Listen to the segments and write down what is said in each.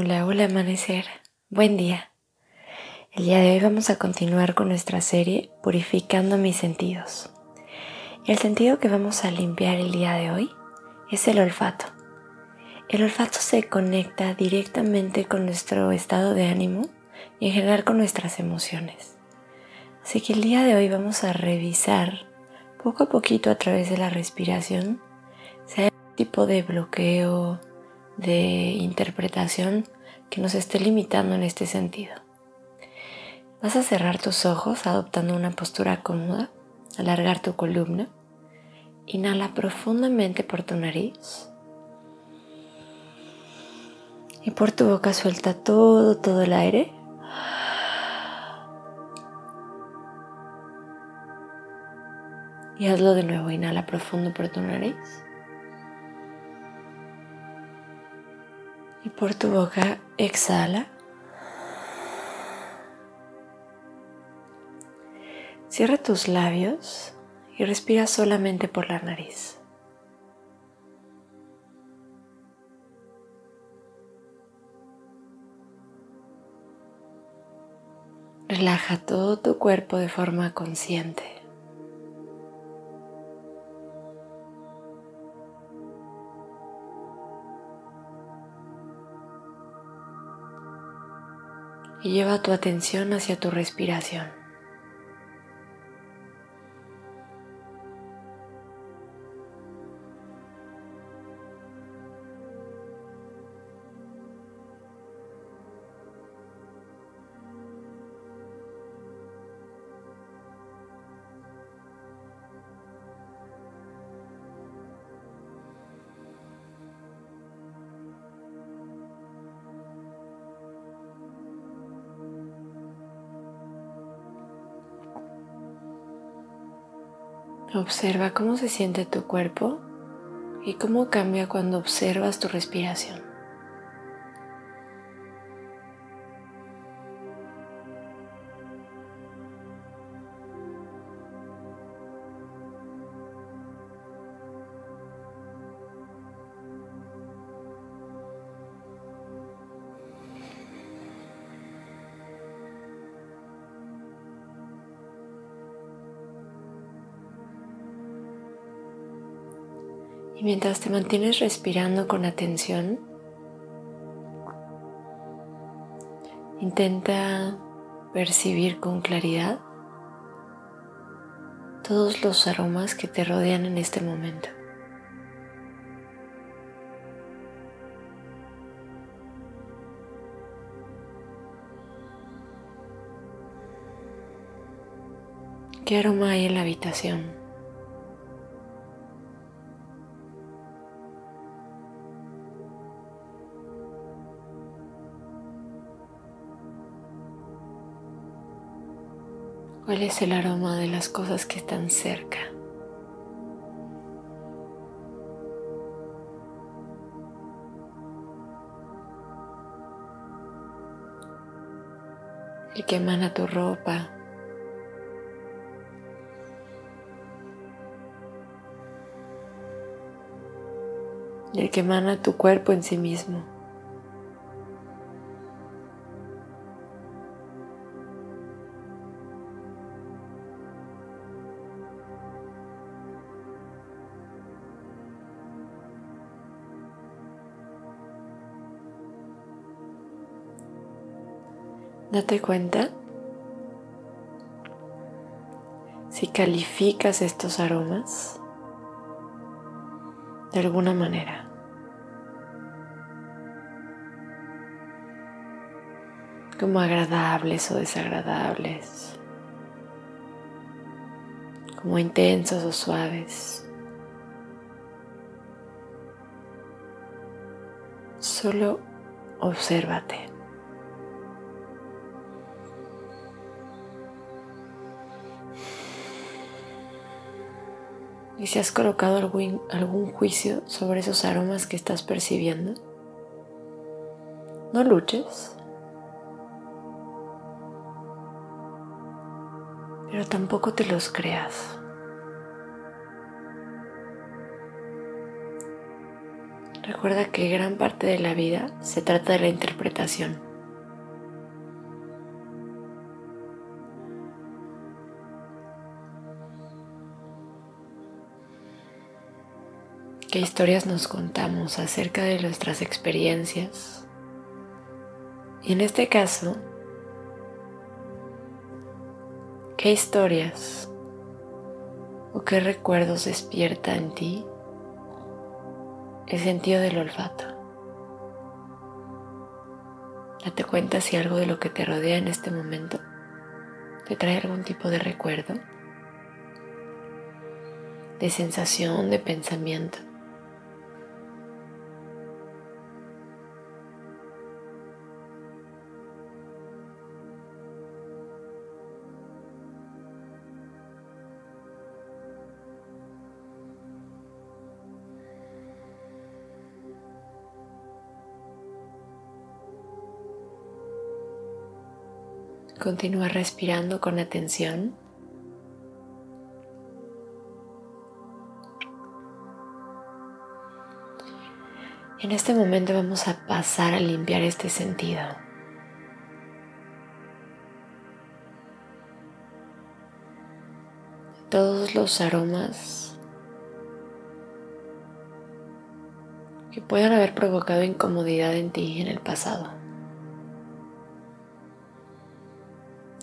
Hola, hola amanecer. Buen día. El día de hoy vamos a continuar con nuestra serie Purificando mis sentidos. El sentido que vamos a limpiar el día de hoy es el olfato. El olfato se conecta directamente con nuestro estado de ánimo y en general con nuestras emociones. Así que el día de hoy vamos a revisar poco a poquito a través de la respiración si hay algún tipo de bloqueo, de interpretación que nos esté limitando en este sentido. Vas a cerrar tus ojos adoptando una postura cómoda, alargar tu columna. Inhala profundamente por tu nariz. Y por tu boca suelta todo, todo el aire. Y hazlo de nuevo. Inhala profundo por tu nariz. Por tu boca exhala. Cierra tus labios y respira solamente por la nariz. Relaja todo tu cuerpo de forma consciente. Y lleva tu atención hacia tu respiración. Observa cómo se siente tu cuerpo y cómo cambia cuando observas tu respiración. Y mientras te mantienes respirando con atención, intenta percibir con claridad todos los aromas que te rodean en este momento. ¿Qué aroma hay en la habitación? ¿Cuál es el aroma de las cosas que están cerca? El que emana tu ropa. El que emana tu cuerpo en sí mismo. Date cuenta si calificas estos aromas de alguna manera. como agradables o desagradables, como intensos o suaves. Solo obsérvate. ¿Y si has colocado algún, algún juicio sobre esos aromas que estás percibiendo? No luches. Pero tampoco te los creas. Recuerda que gran parte de la vida se trata de la interpretación. ¿Qué historias nos contamos acerca de nuestras experiencias? Y en este caso, ¿qué historias o qué recuerdos despierta en ti el sentido del olfato? Date cuenta si algo de lo que te rodea en este momento te trae algún tipo de recuerdo, de sensación, de pensamiento. Continúa respirando con atención. En este momento vamos a pasar a limpiar este sentido. Todos los aromas que puedan haber provocado incomodidad en ti en el pasado.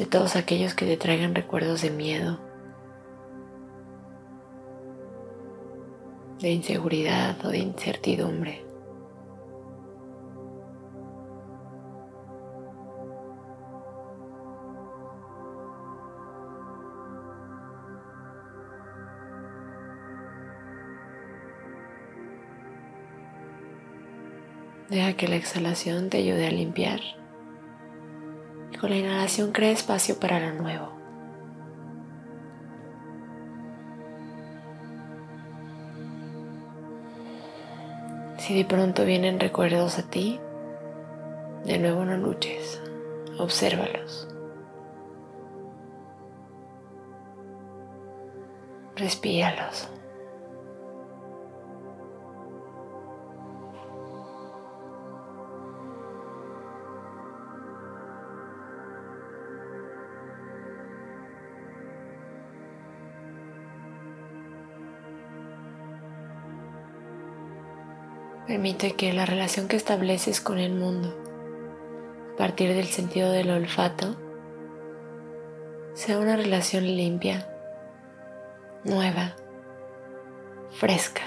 De todos aquellos que te traigan recuerdos de miedo, de inseguridad o de incertidumbre. Deja que la exhalación te ayude a limpiar con la inhalación crea espacio para lo nuevo. Si de pronto vienen recuerdos a ti, de nuevo no luches, obsérvalos. Respíralos. Permite que la relación que estableces con el mundo a partir del sentido del olfato sea una relación limpia, nueva, fresca.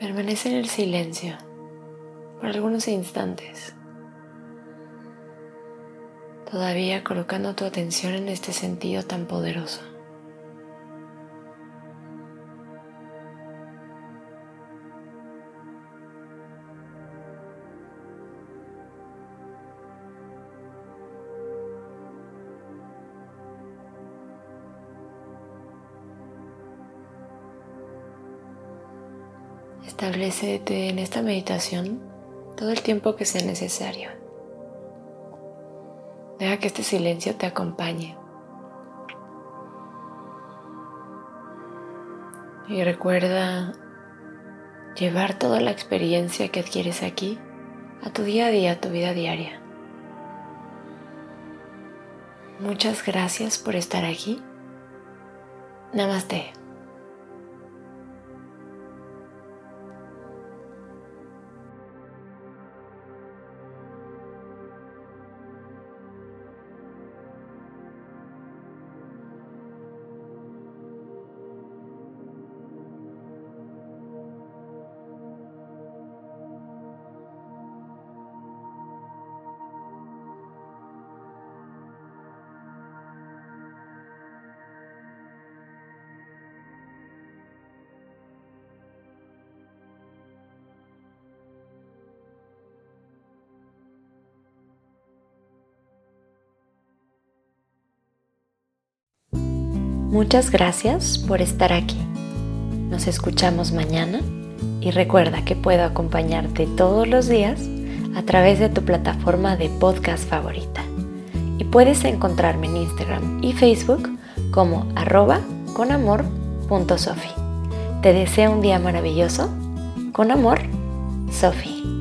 Permanece en el silencio por algunos instantes, todavía colocando tu atención en este sentido tan poderoso. Establecete en esta meditación todo el tiempo que sea necesario. Deja que este silencio te acompañe. Y recuerda llevar toda la experiencia que adquieres aquí a tu día a día, a tu vida diaria. Muchas gracias por estar aquí. Namaste. Muchas gracias por estar aquí. Nos escuchamos mañana y recuerda que puedo acompañarte todos los días a través de tu plataforma de podcast favorita. Y puedes encontrarme en Instagram y Facebook como arroba conamor.sofi. Te deseo un día maravilloso. Con amor, Sofi.